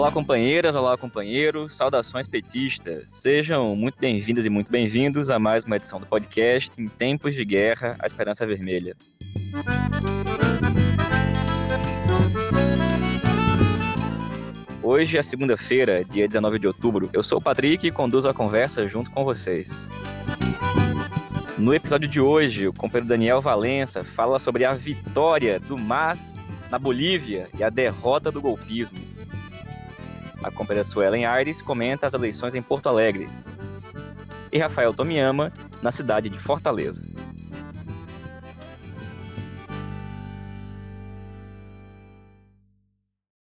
Olá, companheiras, olá, companheiros, saudações petistas. Sejam muito bem-vindas e muito bem-vindos a mais uma edição do podcast Em Tempos de Guerra, a Esperança Vermelha. Hoje é segunda-feira, dia 19 de outubro. Eu sou o Patrick e conduzo a conversa junto com vocês. No episódio de hoje, o companheiro Daniel Valença fala sobre a vitória do MAS na Bolívia e a derrota do golpismo. A companheira Suelen Aires comenta as eleições em Porto Alegre. E Rafael Tomiyama na cidade de Fortaleza.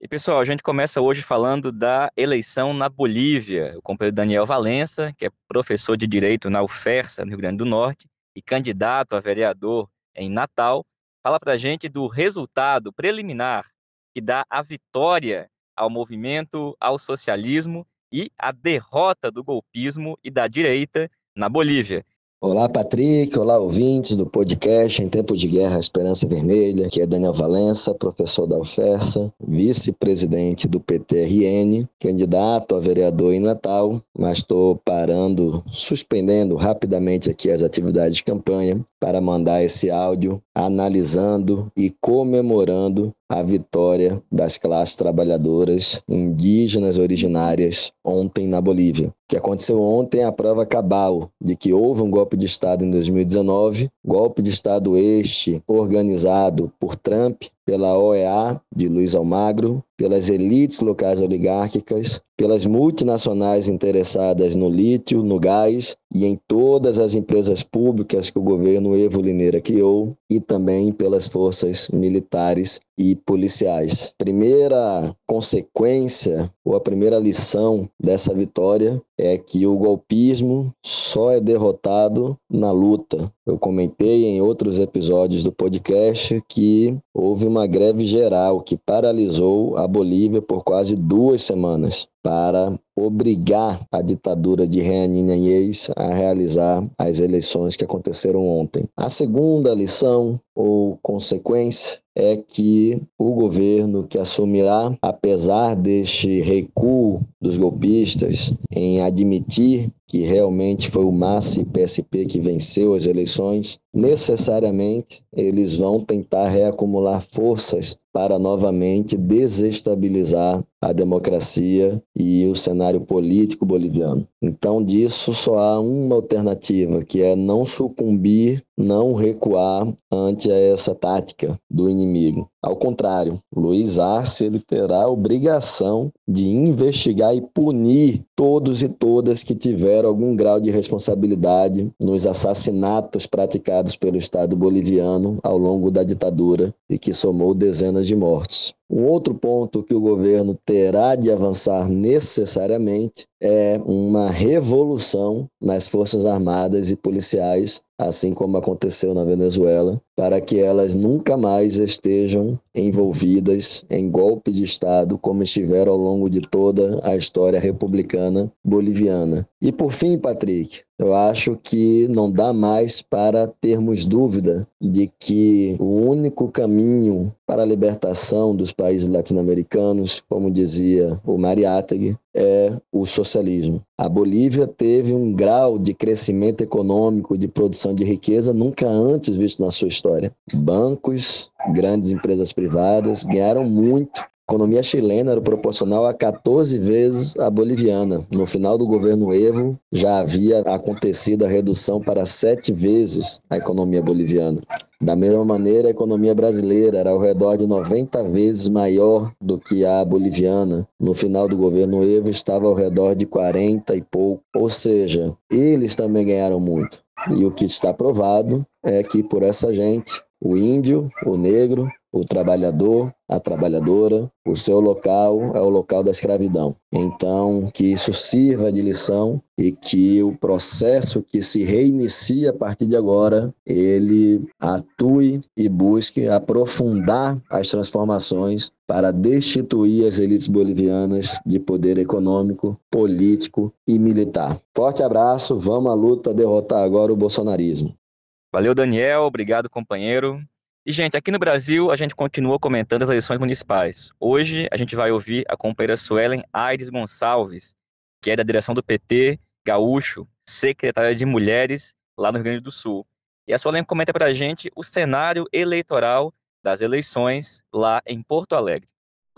E pessoal, a gente começa hoje falando da eleição na Bolívia. O companheiro Daniel Valença, que é professor de Direito na UFERSA, no Rio Grande do Norte, e candidato a vereador em Natal, fala para a gente do resultado preliminar que dá a vitória ao movimento, ao socialismo e a derrota do golpismo e da direita na Bolívia. Olá, Patrick. Olá, ouvintes do podcast Em Tempo de Guerra Esperança Vermelha. Aqui é Daniel Valença, professor da UFERSA, vice-presidente do PTRN, candidato a vereador em Natal, mas estou parando, suspendendo rapidamente aqui as atividades de campanha para mandar esse áudio analisando e comemorando a vitória das classes trabalhadoras indígenas originárias ontem na Bolívia. O que aconteceu ontem é a prova cabal de que houve um golpe de Estado em 2019, golpe de Estado este organizado por Trump, pela OEA de Luiz Almagro, pelas elites locais oligárquicas, pelas multinacionais interessadas no lítio, no gás e em todas as empresas públicas que o governo Evo Lineira criou e também pelas forças militares e policiais. Primeira consequência ou a primeira lição dessa vitória é que o golpismo só é derrotado na luta. Eu comentei em outros episódios do podcast que houve uma greve geral que paralisou a Bolívia por quase duas semanas para obrigar a ditadura de Reanin Inês a realizar as eleições que aconteceram ontem. A segunda lição ou consequência é que o governo que assumirá, apesar deste recuo dos golpistas em admitir que realmente foi o MAS e PSP que venceu as eleições, necessariamente eles vão tentar reacumular forças para novamente desestabilizar a democracia e o cenário político boliviano. Então, disso só há uma alternativa, que é não sucumbir, não recuar ante essa tática do inimigo. Ao contrário, Luiz Arce ele terá a obrigação de investigar e punir todos e todas que tiveram algum grau de responsabilidade nos assassinatos praticados pelo Estado boliviano ao longo da ditadura e que somou dezenas de mortes. Um outro ponto que o governo terá de avançar necessariamente é uma revolução nas Forças Armadas e Policiais, assim como aconteceu na Venezuela, para que elas nunca mais estejam envolvidas em golpe de Estado como estiveram ao longo de toda a história republicana boliviana. E por fim, Patrick, eu acho que não dá mais para termos dúvida de que o único caminho para a libertação dos países latino-americanos, como dizia o Mariátegui, é o socialismo. A Bolívia teve um grau de crescimento econômico, de produção de riqueza nunca antes visto na sua história. Bancos, grandes empresas privadas ganharam muito economia chilena era proporcional a 14 vezes a boliviana. No final do governo Evo, já havia acontecido a redução para sete vezes a economia boliviana. Da mesma maneira, a economia brasileira era ao redor de 90 vezes maior do que a boliviana. No final do governo Evo, estava ao redor de 40 e pouco. Ou seja, eles também ganharam muito. E o que está provado é que por essa gente, o índio, o negro, o trabalhador, a trabalhadora, o seu local é o local da escravidão. Então, que isso sirva de lição e que o processo que se reinicia a partir de agora, ele atue e busque aprofundar as transformações para destituir as elites bolivianas de poder econômico, político e militar. Forte abraço, vamos à luta derrotar agora o bolsonarismo. Valeu, Daniel. Obrigado, companheiro. E, gente, aqui no Brasil, a gente continua comentando as eleições municipais. Hoje, a gente vai ouvir a companheira Suelen Aires Gonçalves, que é da direção do PT Gaúcho, secretária de Mulheres lá no Rio Grande do Sul. E a Suelen comenta para a gente o cenário eleitoral das eleições lá em Porto Alegre.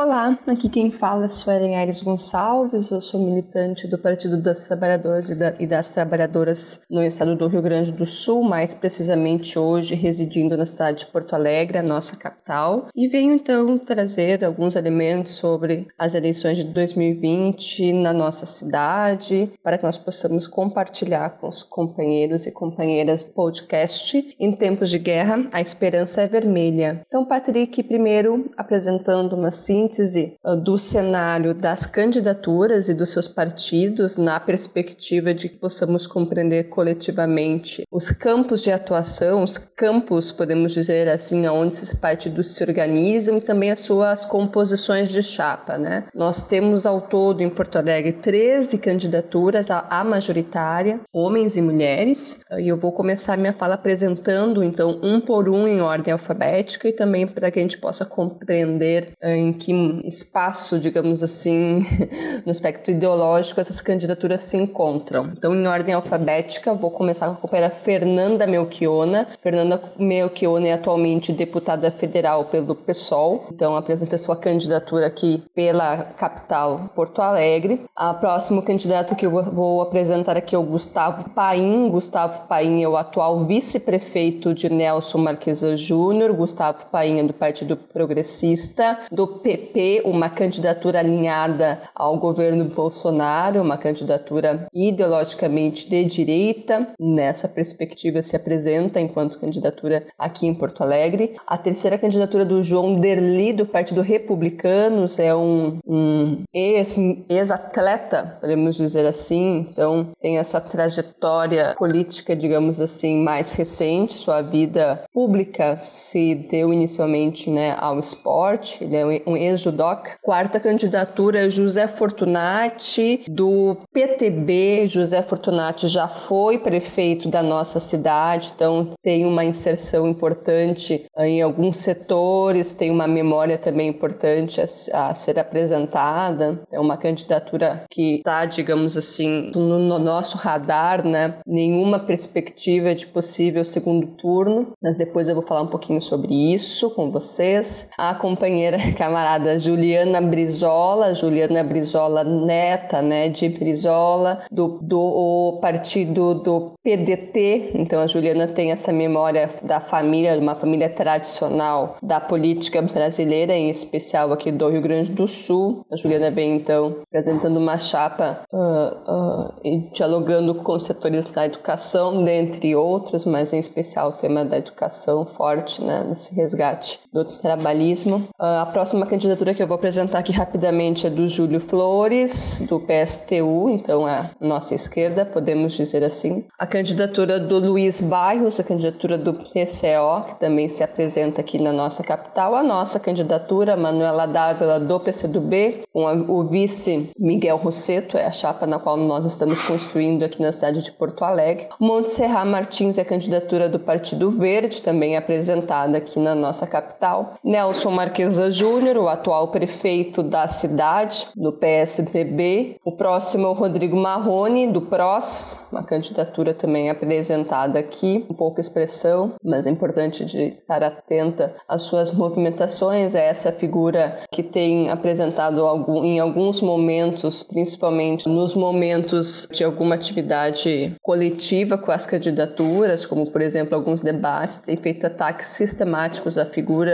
Olá, aqui quem fala é Suelen Aires Gonçalves, eu sou militante do Partido das Trabalhadoras e, das Trabalhadoras no estado do Rio Grande do Sul, mais precisamente hoje residindo na cidade de Porto Alegre, a nossa capital, e venho então trazer alguns elementos sobre as eleições de 2020 na nossa cidade, para que nós possamos compartilhar com os companheiros e companheiras do podcast Em Tempos de Guerra, a Esperança é Vermelha. Então, Patrick, primeiro apresentando uma síntese síntese ah, do cenário das candidaturas e dos seus partidos na perspectiva de que possamos compreender coletivamente os campos de atuação, os campos, podemos dizer assim, onde esses partidos se organizam e também as suas composições de chapa. Né? Nós temos ao todo em Porto Alegre 13 candidaturas à majoritária, homens e mulheres, e eu vou começar minha fala apresentando então um por um em ordem alfabética e também para que a gente possa compreender ah, em que espaço, digamos assim, no aspecto ideológico, essas candidaturas se encontram. Então, em ordem alfabética, vou começar com a companheira Fernanda Melchiona. Fernanda Melchiona é atualmente deputada federal pelo PSOL, então apresenta sua candidatura aqui pela capital Porto Alegre. A próximo candidato que eu vou apresentar aqui é o Gustavo Paim. Gustavo Paim é o atual vice-prefeito de Nelson Marquesa Júnior. Gustavo Paim é do Partido Progressista, do PP PP, uma candidatura alinhada ao governo Bolsonaro, uma candidatura ideologicamente de direita. Nessa perspectiva se apresenta enquanto candidatura aqui em Porto Alegre. A terceira candidatura do João Derli, do Partido Republicanos, é um, um ex-atleta, podemos dizer assim. Então, tem essa trajetória política, digamos assim, mais recente. Sua vida pública se deu inicialmente né, ao esporte. Ele é um ex-judoca. Quarta candidatura José Fortunati, do PTB. José Fortunati já foi prefeito da nossa cidade, então tem uma inserção importante em alguns setores, tem uma memória também importante a, a ser apresentada. É uma candidatura que está, digamos assim, no, no nosso radar, né? Nenhuma perspectiva de possível segundo turno, mas depois eu vou falar um pouquinho sobre isso com vocês. A companheira camarada chamada Juliana Brizola, Juliana Brizola neta, né, de Brizola, do, do partido do PDT. Então a Juliana tem essa memória da família, uma família tradicional da política brasileira, em especial aqui do Rio Grande do Sul. A Juliana vem então apresentando uma chapa uh, uh, e dialogando com setores da educação, dentre outros, mas em especial o tema da educação forte, né, nesse resgate do trabalhismo. Uh, a próxima candidatura que eu vou apresentar aqui rapidamente é do Júlio Flores, do PSTU, então é a nossa esquerda, podemos dizer assim. A candidatura do Luiz Bairros, a candidatura do PCO, que também se apresenta aqui na nossa capital. A nossa candidatura, Manuela Dávila, do PCdoB, com o vice Miguel Rosseto, é a chapa na qual nós estamos construindo aqui na cidade de Porto Alegre. Monte Serra Martins é a candidatura do Partido Verde, também apresentada aqui na nossa capital. Nelson Marquesa Júnior, o atual prefeito da cidade, do PSDB. O próximo é o Rodrigo Marrone, do PROS, uma candidatura também apresentada aqui, com pouca expressão, mas é importante de estar atenta às suas movimentações. É essa figura que tem apresentado em alguns momentos, principalmente nos momentos de alguma atividade coletiva com as candidaturas, como por exemplo alguns debates, tem feito ataques sistemáticos à figura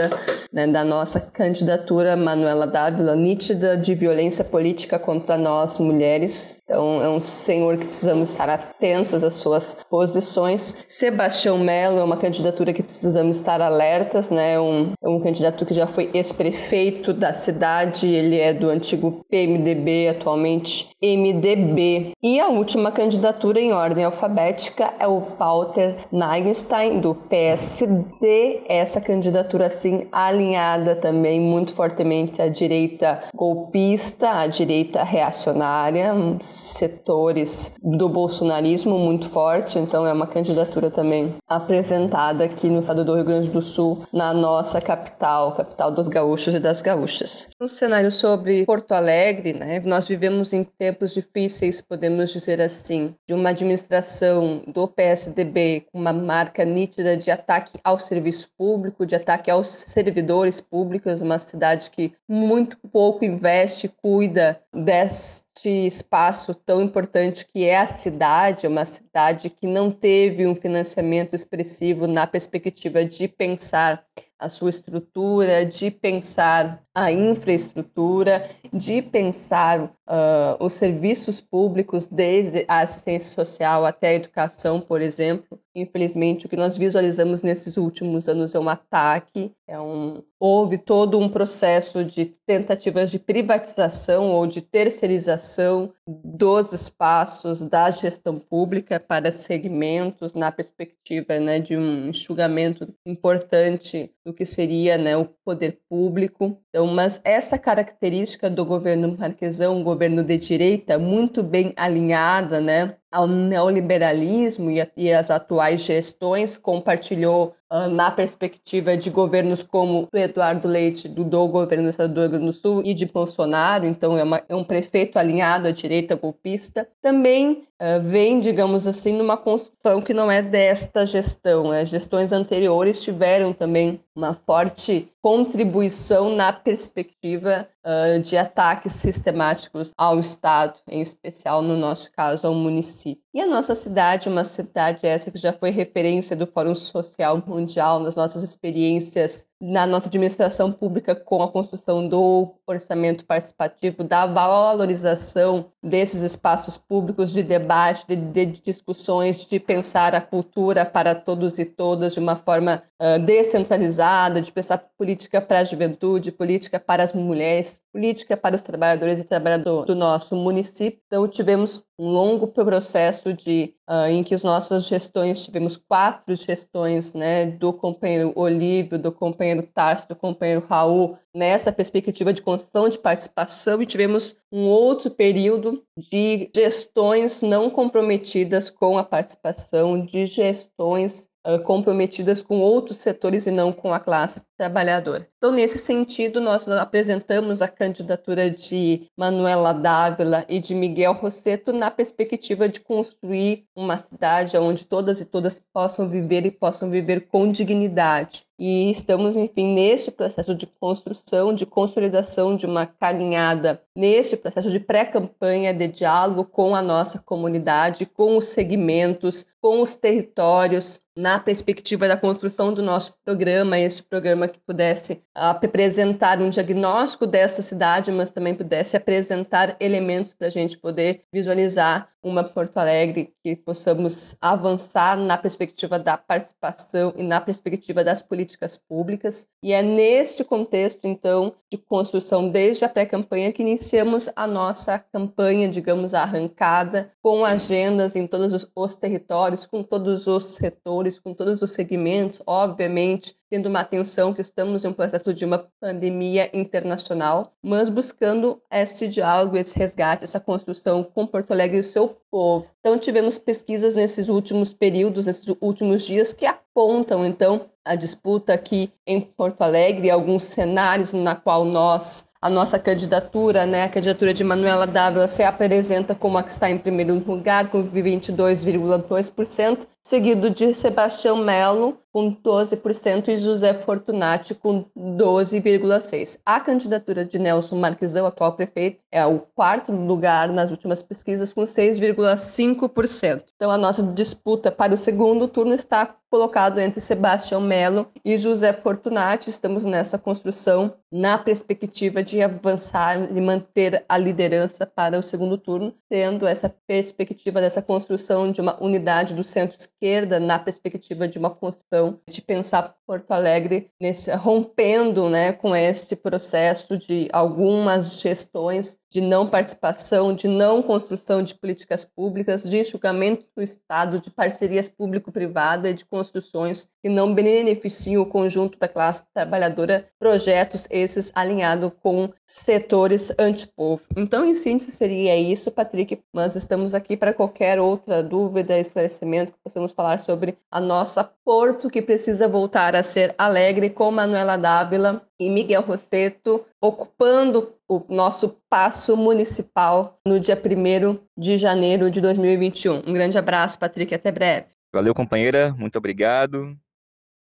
né, da nossa candidatura Manuela Dávila, nítida de violência política contra nós mulheres. Então, é um senhor que precisamos estar atentas às suas posições. Sebastião Melo é uma candidatura que precisamos estar alertas, né? Um, é um candidato que já foi ex-prefeito da cidade, ele é do antigo PMDB, atualmente MDB. E a última candidatura em ordem alfabética é o Walter Nagenstein, do PSD. Essa candidatura, assim, alinhada também muito fortemente a direita golpista, a direita reacionária, setores do bolsonarismo muito forte, então é uma candidatura também apresentada aqui no estado do Rio Grande do Sul, na nossa capital, capital dos gaúchos e das gaúchas. No cenário sobre Porto Alegre, né, nós vivemos em tempos difíceis, podemos dizer assim, de uma administração do PSDB com uma marca nítida de ataque ao serviço público, de ataque aos servidores públicos, uma cidade que muito pouco investe, cuida deste espaço tão importante que é a cidade, uma cidade que não teve um financiamento expressivo na perspectiva de pensar a sua estrutura, de pensar a infraestrutura, de pensar uh, os serviços públicos, desde a assistência social até a educação, por exemplo. Infelizmente, o que nós visualizamos nesses últimos anos é um ataque, é um, houve todo um processo de tentativas de privatização ou de terceirização dos espaços da gestão pública para segmentos na perspectiva né, de um enxugamento importante do que seria né, o poder público. Então, mas essa característica do governo Marquesão, um governo de direita, muito bem alinhada né, ao neoliberalismo e, a, e as atuais gestões, compartilhou uh, na perspectiva de governos como o Eduardo Leite, do, do governo do Estado do Rio Grande do Sul e de Bolsonaro, então é, uma, é um prefeito alinhado à direita golpista, também uh, vem, digamos assim, numa construção que não é desta gestão. Né? Gestões anteriores tiveram também uma forte contribuição na perspectiva uh, de ataques sistemáticos ao Estado, em especial, no nosso caso, ao município. E a nossa cidade, uma cidade essa que já foi referência do Fórum Social Mundial nas nossas experiências na nossa administração pública com a construção do orçamento participativo, da valorização desses espaços públicos de debate, de, de discussões, de pensar a cultura para todos e todas de uma forma uh, descentralizada, de pensar política para a juventude, política para as mulheres, política para os trabalhadores e trabalhadoras do nosso município. Então, tivemos um longo processo de uh, em que as nossas gestões tivemos quatro gestões, né, do companheiro Olívio, do companheiro Tarso, do companheiro Raul, nessa perspectiva de construção de participação e tivemos um outro período de gestões não comprometidas com a participação, de gestões comprometidas com outros setores e não com a classe trabalhadora. Então, nesse sentido, nós apresentamos a candidatura de Manuela Dávila e de Miguel Rosseto na perspectiva de construir uma cidade onde todas e todas possam viver e possam viver com dignidade. E estamos, enfim, neste processo de construção, de consolidação de uma caminhada, neste processo de pré-campanha de diálogo com a nossa comunidade, com os segmentos, com os territórios, na perspectiva da construção do nosso programa, este programa que pudesse apresentar um diagnóstico dessa cidade, mas também pudesse apresentar elementos para a gente poder visualizar uma Porto Alegre que possamos avançar na perspectiva da participação e na perspectiva das políticas públicas. E é neste contexto, então, de construção desde a pré-campanha que iniciamos a nossa campanha, digamos, arrancada, com agendas em todos os territórios, com todos os setores, com todos os segmentos, obviamente, tendo uma atenção que estamos em um processo de uma pandemia internacional, mas buscando este diálogo, esse resgate, essa construção com Porto Alegre e o seu povo. Então tivemos pesquisas nesses últimos períodos, nesses últimos dias que apontam então a disputa aqui em Porto Alegre, alguns cenários na qual nós a nossa candidatura, né, a candidatura de Manuela Dávila se apresenta como a que está em primeiro lugar, com 22,2%, seguido de Sebastião Melo, com 12%, e José Fortunati, com 12,6%. A candidatura de Nelson Marquesão, atual prefeito, é o quarto lugar nas últimas pesquisas, com 6,5%. Então, a nossa disputa para o segundo turno está colocado entre Sebastião Melo e José Fortunati. Estamos nessa construção na perspectiva de avançar e manter a liderança para o segundo turno, tendo essa perspectiva dessa construção de uma unidade do centro-esquerda na perspectiva de uma construção de pensar Porto Alegre nesse, rompendo né, com este processo de algumas gestões de não participação, de não construção de políticas públicas, de enxugamento do Estado, de parcerias público-privada e de construções que não beneficiam o conjunto da classe trabalhadora, projetos esses alinhados com setores antipovo. Então, em síntese, seria isso, Patrick, mas estamos aqui para qualquer outra dúvida, esclarecimento que possamos falar sobre a nossa Porto, que precisa voltar a ser alegre, com Manuela Dávila e Miguel Rosseto, ocupando o nosso passo municipal no dia 1 de janeiro de 2021. Um grande abraço, Patrick, até breve. Valeu, companheira, muito obrigado.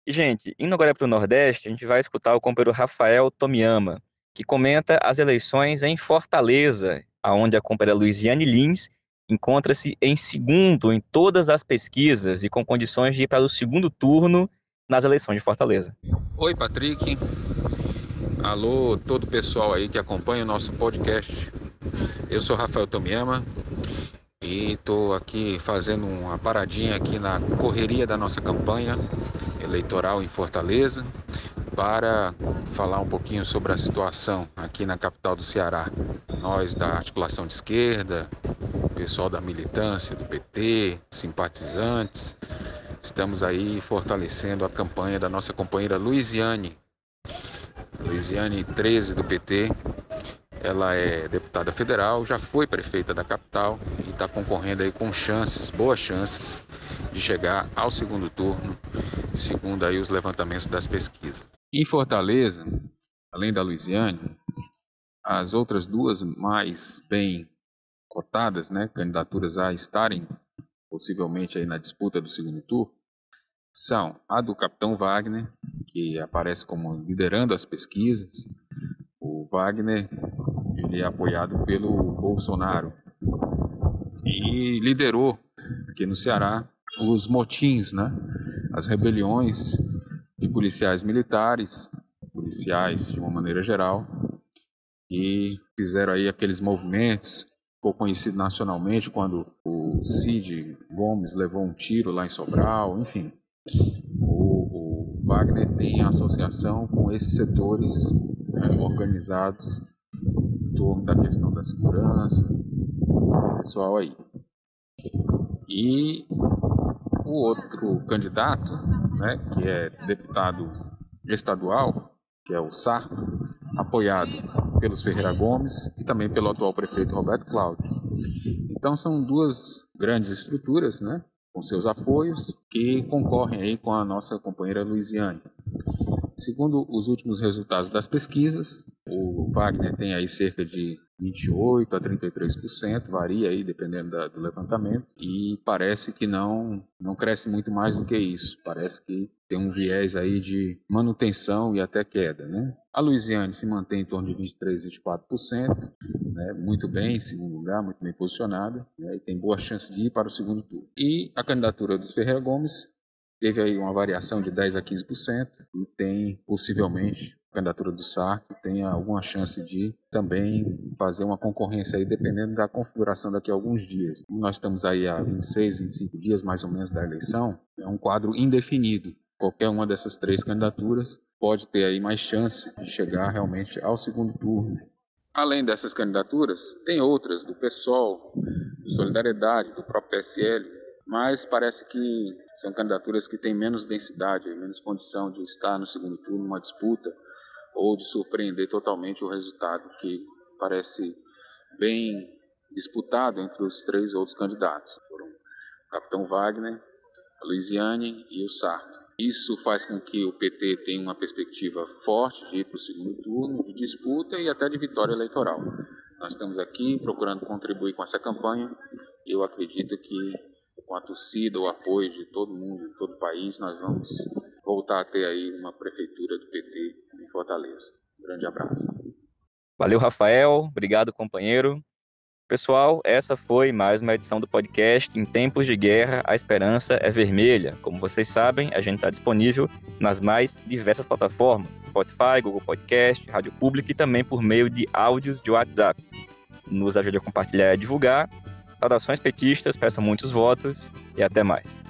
E, gente, indo agora para o Nordeste, a gente vai escutar o companheiro Rafael Tomiyama, que comenta as eleições em Fortaleza, aonde a companheira Luiziane Lins encontra-se em segundo em todas as pesquisas e com condições de ir para o segundo turno nas eleições de Fortaleza. Oi, Patrick. Alô, todo o pessoal aí que acompanha o nosso podcast. Eu sou Rafael Tomiyama e estou aqui fazendo uma paradinha aqui na correria da nossa campanha eleitoral em Fortaleza para falar um pouquinho sobre a situação aqui na capital do Ceará. Nós da articulação de esquerda, pessoal da militância do PT, simpatizantes, estamos aí fortalecendo a campanha da nossa companheira Luiziane. Luiziane 13 do PT, ela é deputada federal, já foi prefeita da capital e está concorrendo aí com chances, boas chances, de chegar ao segundo turno, segundo aí os levantamentos das pesquisas. Em Fortaleza, além da Luiziane, as outras duas mais bem cotadas, né, candidaturas a estarem possivelmente aí na disputa do segundo turno, são a do Capitão Wagner, que aparece como liderando as pesquisas. O Wagner ele é apoiado pelo Bolsonaro e liderou aqui no Ceará os motins, né? as rebeliões de policiais militares, policiais de uma maneira geral, e fizeram aí aqueles movimentos ficou conhecido nacionalmente quando o Cid Gomes levou um tiro lá em Sobral, enfim. O, o Wagner tem associação com esses setores né, organizados em torno da questão da segurança, esse pessoal aí. E o outro candidato, né, que é deputado estadual, que é o Sarto, apoiado pelos Ferreira Gomes e também pelo atual prefeito Roberto Cláudio. Então são duas grandes estruturas, né, com seus apoios, que concorrem aí com a nossa companheira Luiziane. Segundo os últimos resultados das pesquisas, o Wagner tem aí cerca de 28 a 33%, varia aí dependendo da, do levantamento, e parece que não não cresce muito mais do que isso. Parece que tem um viés aí de manutenção e até queda, né? A Louisiana se mantém em torno de 23, 24%, né? Muito bem, em segundo lugar, muito bem posicionada, né? e tem boa chance de ir para o segundo turno. E a candidatura dos Ferreira Gomes teve aí uma variação de 10 a 15% e tem possivelmente candidatura do Sarto tem alguma chance de também fazer uma concorrência aí dependendo da configuração daqui a alguns dias. Nós estamos aí há 26, 25 dias mais ou menos da eleição, é um quadro indefinido. Qualquer uma dessas três candidaturas pode ter aí mais chance de chegar realmente ao segundo turno. Além dessas candidaturas, tem outras do PSOL, do Solidariedade, do próprio PSL, mas parece que são candidaturas que têm menos densidade, menos condição de estar no segundo turno, numa disputa, ou de surpreender totalmente o resultado, que parece bem disputado entre os três outros candidatos. Foram o Capitão Wagner, a Luiziane e o Sarto. Isso faz com que o PT tenha uma perspectiva forte de ir para o segundo turno, de disputa e até de vitória eleitoral. Nós estamos aqui procurando contribuir com essa campanha e eu acredito que com a torcida, o apoio de todo mundo, de todo o país, nós vamos voltar a ter aí uma prefeitura do PT Fortaleza. Um grande abraço. Valeu, Rafael. Obrigado, companheiro. Pessoal, essa foi mais uma edição do podcast Em Tempos de Guerra, a Esperança é Vermelha. Como vocês sabem, a gente está disponível nas mais diversas plataformas: Spotify, Google Podcast, Rádio Pública e também por meio de áudios de WhatsApp. Nos ajude a compartilhar e a divulgar Saudações petistas, peçam muitos votos e até mais.